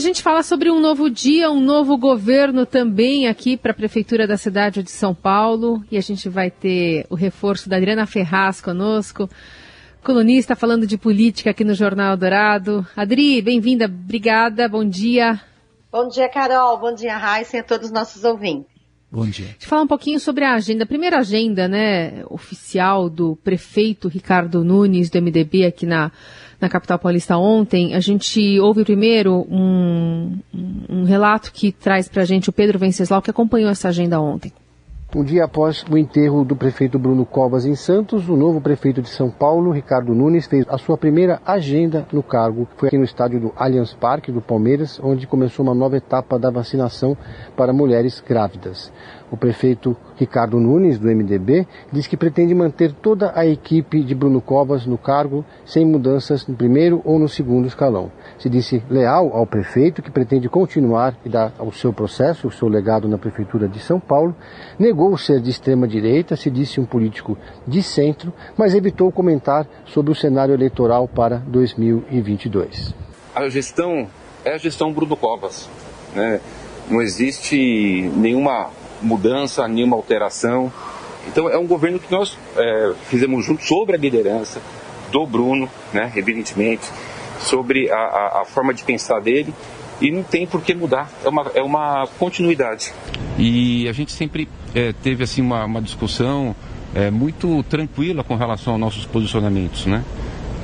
a gente fala sobre um novo dia, um novo governo também aqui para a Prefeitura da cidade de São Paulo. E a gente vai ter o reforço da Adriana Ferraz conosco, colunista falando de política aqui no Jornal Dourado. Adri, bem-vinda, obrigada, bom dia. Bom dia, Carol, bom dia, Raíssa e a todos os nossos ouvintes. Bom dia. Deixa eu falar um pouquinho sobre a agenda. A primeira agenda, né, oficial do prefeito Ricardo Nunes, do MDB, aqui na, na capital paulista ontem. A gente ouve primeiro um, um relato que traz para a gente o Pedro Venceslau, que acompanhou essa agenda ontem. Um dia após o enterro do prefeito Bruno Covas em Santos, o novo prefeito de São Paulo, Ricardo Nunes, fez a sua primeira agenda no cargo. Foi aqui no estádio do Allianz Parque, do Palmeiras, onde começou uma nova etapa da vacinação para mulheres grávidas. O prefeito Ricardo Nunes, do MDB, diz que pretende manter toda a equipe de Bruno Covas no cargo, sem mudanças no primeiro ou no segundo escalão. Se disse leal ao prefeito, que pretende continuar e dar o seu processo, o seu legado na Prefeitura de São Paulo. Negou ser de extrema-direita, se disse um político de centro, mas evitou comentar sobre o cenário eleitoral para 2022. A gestão é a gestão Bruno Covas. Né? Não existe nenhuma mudança, nenhuma alteração. Então é um governo que nós é, fizemos junto sobre a liderança do Bruno, né, evidentemente, sobre a, a, a, forma de pensar dele e não tem por que mudar, é uma, é uma continuidade. E a gente sempre é, teve assim uma, uma discussão é, muito tranquila com relação aos nossos posicionamentos, né?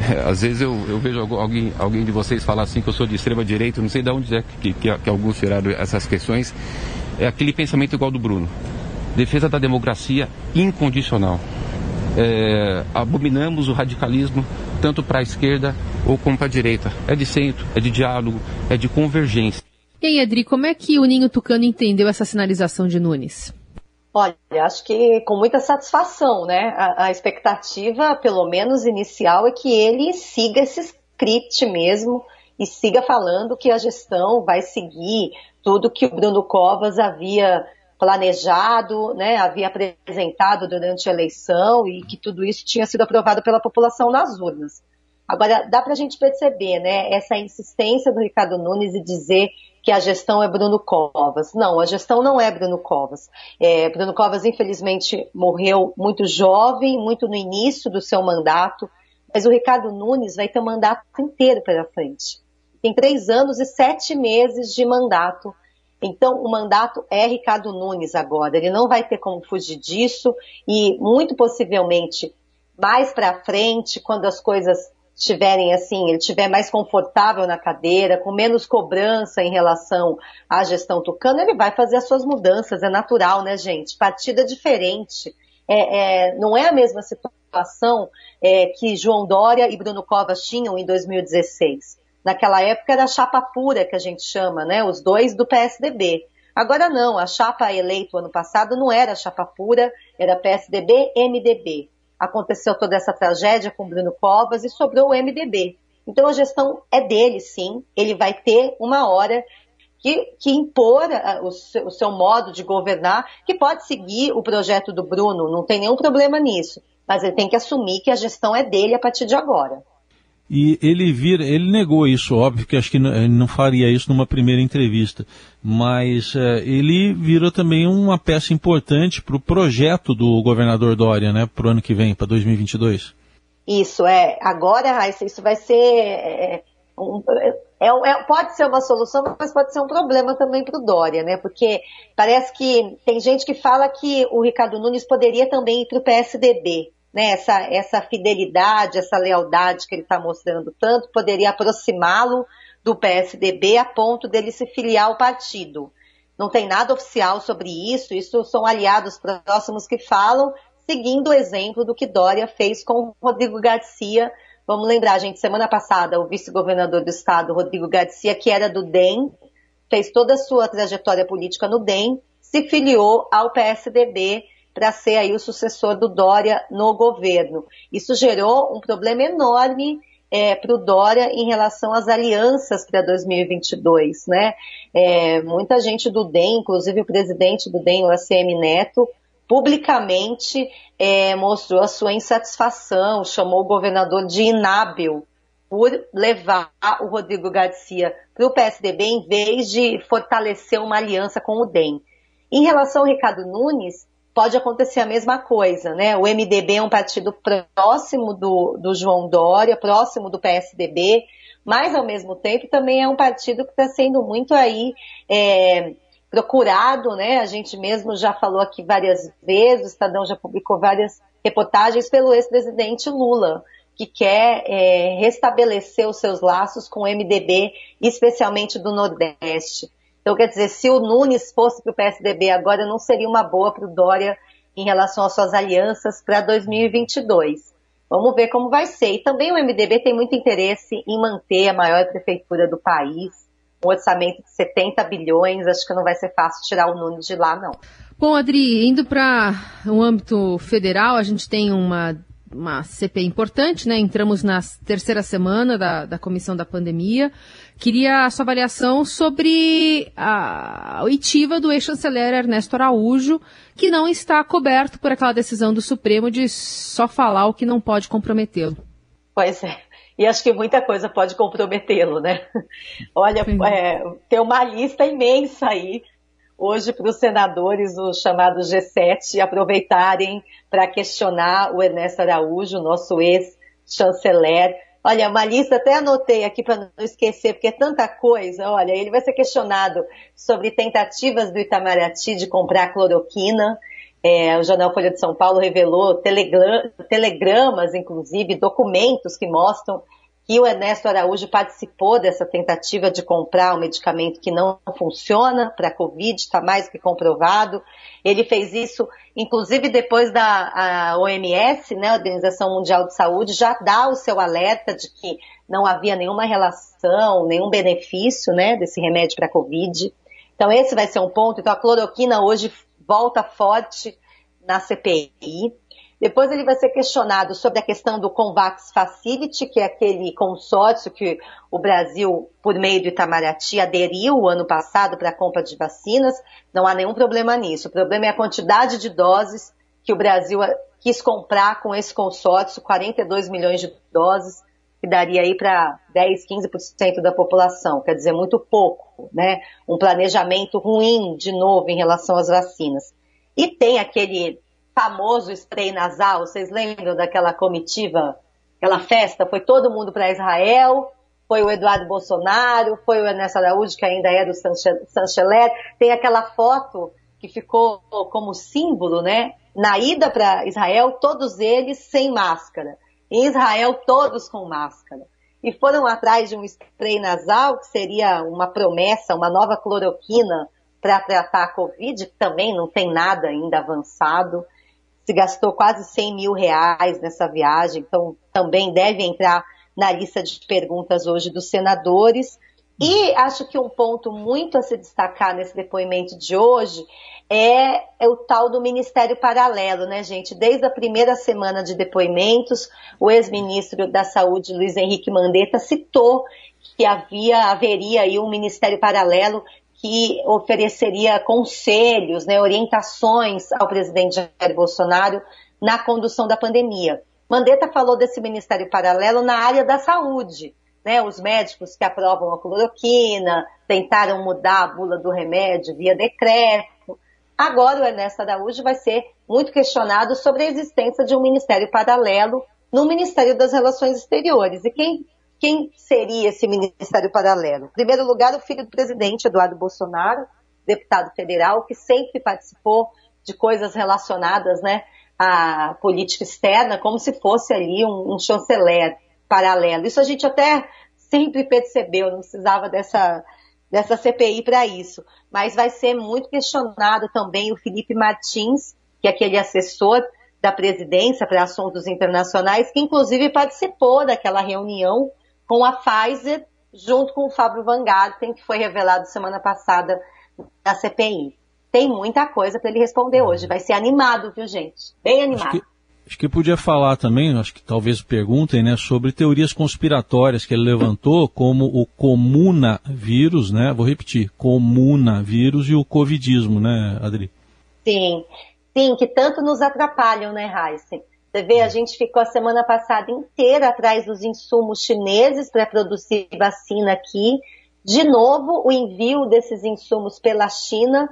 É, às vezes eu, eu, vejo alguém, alguém de vocês falar assim que eu sou de extrema direita, não sei de onde é que, que, que alguns tiraram essas questões, é aquele pensamento igual do Bruno. Defesa da democracia incondicional. É, abominamos o radicalismo tanto para a esquerda ou como para a direita. É de centro, é de diálogo, é de convergência. E aí, Adri, como é que o Ninho Tucano entendeu essa sinalização de Nunes? Olha, acho que com muita satisfação, né? A, a, expectativa, pelo menos inicial, é que ele siga esse script mesmo e siga falando que a gestão vai seguir tudo que o Bruno Covas havia planejado, né, havia apresentado durante a eleição e que tudo isso tinha sido aprovado pela população nas urnas. Agora, dá para a gente perceber, né, essa insistência do Ricardo Nunes e dizer que a gestão é Bruno Covas. Não, a gestão não é Bruno Covas. É, Bruno Covas, infelizmente, morreu muito jovem, muito no início do seu mandato, mas o Ricardo Nunes vai ter o mandato inteiro pela frente tem três anos e sete meses de mandato. Então, o mandato é Ricardo Nunes agora. Ele não vai ter como fugir disso e, muito possivelmente, mais para frente, quando as coisas estiverem assim, ele estiver mais confortável na cadeira, com menos cobrança em relação à gestão tucana, ele vai fazer as suas mudanças. É natural, né, gente? Partida diferente. É, é, não é a mesma situação é, que João Dória e Bruno Covas tinham em 2016. Naquela época era a chapa pura que a gente chama, né? Os dois do PSDB. Agora não, a chapa eleito ano passado não era chapa pura, era PSDB, MDB. Aconteceu toda essa tragédia com Bruno Covas e sobrou o MDB. Então a gestão é dele, sim. Ele vai ter uma hora que, que impor o seu, o seu modo de governar, que pode seguir o projeto do Bruno, não tem nenhum problema nisso. Mas ele tem que assumir que a gestão é dele a partir de agora. E ele vira, ele negou isso, óbvio que acho que não, faria isso numa primeira entrevista, mas é, ele vira também uma peça importante para o projeto do governador Dória, né, para o ano que vem, para 2022. Isso é. Agora, Raíssa, isso vai ser é, um, é, é, pode ser uma solução, mas pode ser um problema também para o Dória, né? Porque parece que tem gente que fala que o Ricardo Nunes poderia também ir para o PSDB né, essa, essa fidelidade, essa lealdade que ele está mostrando tanto, poderia aproximá-lo do PSDB a ponto dele se filiar ao partido. Não tem nada oficial sobre isso, isso são aliados próximos que falam, seguindo o exemplo do que Dória fez com Rodrigo Garcia. Vamos lembrar, gente, semana passada, o vice-governador do estado, Rodrigo Garcia, que era do DEM, fez toda a sua trajetória política no DEM, se filiou ao PSDB para ser aí o sucessor do Dória no governo. Isso gerou um problema enorme é, para o Dória em relação às alianças para 2022, né? É, muita gente do DEM, inclusive o presidente do DEM, o ACM Neto, publicamente é, mostrou a sua insatisfação, chamou o governador de inábil por levar o Rodrigo Garcia para o PSDB em vez de fortalecer uma aliança com o DEM. Em relação ao Ricardo Nunes, pode acontecer a mesma coisa, né? O MDB é um partido próximo do, do João Dória, próximo do PSDB, mas ao mesmo tempo também é um partido que está sendo muito aí é, procurado, né? A gente mesmo já falou aqui várias vezes, o Estadão já publicou várias reportagens pelo ex-presidente Lula que quer é, restabelecer os seus laços com o MDB, especialmente do Nordeste. Então, quer dizer, se o Nunes fosse para o PSDB agora, não seria uma boa para o Dória em relação às suas alianças para 2022. Vamos ver como vai ser. E também o MDB tem muito interesse em manter a maior prefeitura do país, um orçamento de 70 bilhões. Acho que não vai ser fácil tirar o Nunes de lá, não. Bom, Adri, indo para o âmbito federal, a gente tem uma uma CPI importante, né? Entramos na terceira semana da, da comissão da pandemia. Queria a sua avaliação sobre a oitiva do ex-chanceler Ernesto Araújo, que não está coberto por aquela decisão do Supremo de só falar o que não pode comprometê-lo. Pois é. E acho que muita coisa pode comprometê-lo, né? Olha, é, tem uma lista imensa aí hoje para os senadores, o chamado G7, aproveitarem para questionar o Ernesto Araújo, nosso ex-chanceler. Olha, uma lista até anotei aqui para não esquecer, porque é tanta coisa. Olha, ele vai ser questionado sobre tentativas do Itamaraty de comprar cloroquina. É, o jornal Folha de São Paulo revelou telegram, telegramas, inclusive, documentos que mostram que o Ernesto Araújo participou dessa tentativa de comprar um medicamento que não funciona para a Covid, está mais que comprovado. Ele fez isso, inclusive depois da OMS, né, a Organização Mundial de Saúde, já dá o seu alerta de que não havia nenhuma relação, nenhum benefício né, desse remédio para a Covid. Então esse vai ser um ponto. Então a cloroquina hoje volta forte na CPI. Depois ele vai ser questionado sobre a questão do Convax Facility, que é aquele consórcio que o Brasil, por meio do Itamaraty, aderiu o ano passado para a compra de vacinas. Não há nenhum problema nisso. O problema é a quantidade de doses que o Brasil quis comprar com esse consórcio, 42 milhões de doses, que daria aí para 10, 15% da população. Quer dizer, muito pouco, né? Um planejamento ruim, de novo, em relação às vacinas. E tem aquele famoso spray nasal, vocês lembram daquela comitiva, aquela festa? Foi todo mundo para Israel, foi o Eduardo Bolsonaro, foi o Ernesto Araújo, que ainda era o chanceler. Tem aquela foto que ficou como símbolo, né? Na ida para Israel, todos eles sem máscara. Em Israel, todos com máscara. E foram atrás de um spray nasal, que seria uma promessa, uma nova cloroquina para tratar a Covid, que também não tem nada ainda avançado se gastou quase 100 mil reais nessa viagem, então também deve entrar na lista de perguntas hoje dos senadores. E acho que um ponto muito a se destacar nesse depoimento de hoje é, é, o tal do Ministério Paralelo, né, gente? Desde a primeira semana de depoimentos, o ex-ministro da Saúde, Luiz Henrique Mandetta, citou que havia, haveria aí um Ministério Paralelo que ofereceria conselhos, né, orientações ao presidente Jair Bolsonaro na condução da pandemia. Mandetta falou desse ministério paralelo na área da saúde. Né, os médicos que aprovam a cloroquina, tentaram mudar a bula do remédio via decreto. Agora o Ernesto Araújo vai ser muito questionado sobre a existência de um ministério paralelo no Ministério das Relações Exteriores. E quem quem seria esse ministério paralelo? Em primeiro lugar, o filho do presidente, Eduardo Bolsonaro, deputado federal, que sempre participou de coisas relacionadas né, à política externa, como se fosse ali um, um chanceler paralelo. Isso a gente até sempre percebeu, não precisava dessa, dessa CPI para isso. Mas vai ser muito questionado também o Felipe Martins, que é aquele assessor da presidência para assuntos internacionais, que inclusive participou daquela reunião com a Pfizer, junto com o Fábio Van Garten, que foi revelado semana passada na CPI. Tem muita coisa para ele responder hoje. Vai ser animado, viu, gente? Bem animado. Acho que, acho que podia falar também, acho que talvez perguntem, né, sobre teorias conspiratórias que ele levantou, como o comunavírus, né? Vou repetir, comunavírus e o covidismo, né, Adri? Sim, sim, que tanto nos atrapalham, né, Heisen? Você vê, a gente ficou a semana passada inteira atrás dos insumos chineses para produzir vacina aqui. De novo, o envio desses insumos pela China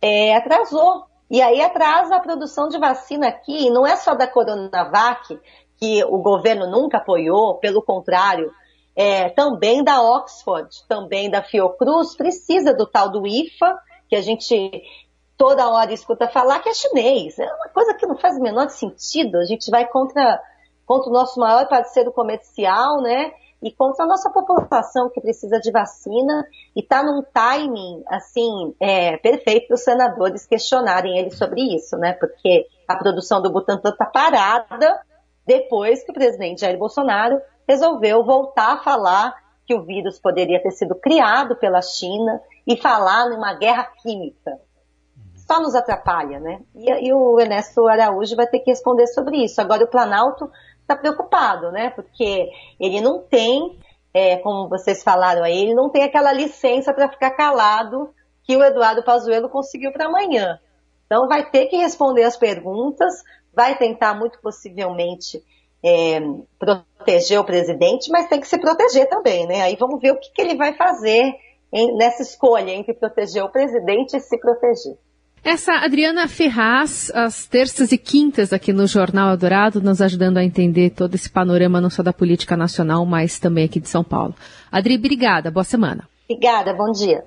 é, atrasou. E aí atrasa a produção de vacina aqui. E não é só da Coronavac, que o governo nunca apoiou, pelo contrário, é, também da Oxford, também da Fiocruz, precisa do tal do IFA, que a gente toda hora escuta falar que é chinês. É uma coisa que não faz o menor sentido. A gente vai contra, contra o nosso maior parceiro comercial, né? E contra a nossa população que precisa de vacina e está num timing, assim, é, perfeito para os senadores questionarem ele sobre isso, né? Porque a produção do Butantan está parada depois que o presidente Jair Bolsonaro resolveu voltar a falar que o vírus poderia ter sido criado pela China e falar numa guerra química. Só nos atrapalha, né? E, e o Ernesto Araújo vai ter que responder sobre isso. Agora o Planalto está preocupado, né? Porque ele não tem, é, como vocês falaram aí, ele não tem aquela licença para ficar calado que o Eduardo Pazuello conseguiu para amanhã. Então vai ter que responder as perguntas, vai tentar muito possivelmente é, proteger o presidente, mas tem que se proteger também, né? Aí vamos ver o que, que ele vai fazer nessa escolha entre proteger o presidente e se proteger. Essa Adriana Ferraz, às terças e quintas aqui no Jornal Eldorado, nos ajudando a entender todo esse panorama não só da política nacional, mas também aqui de São Paulo. Adri, obrigada, boa semana. Obrigada, bom dia.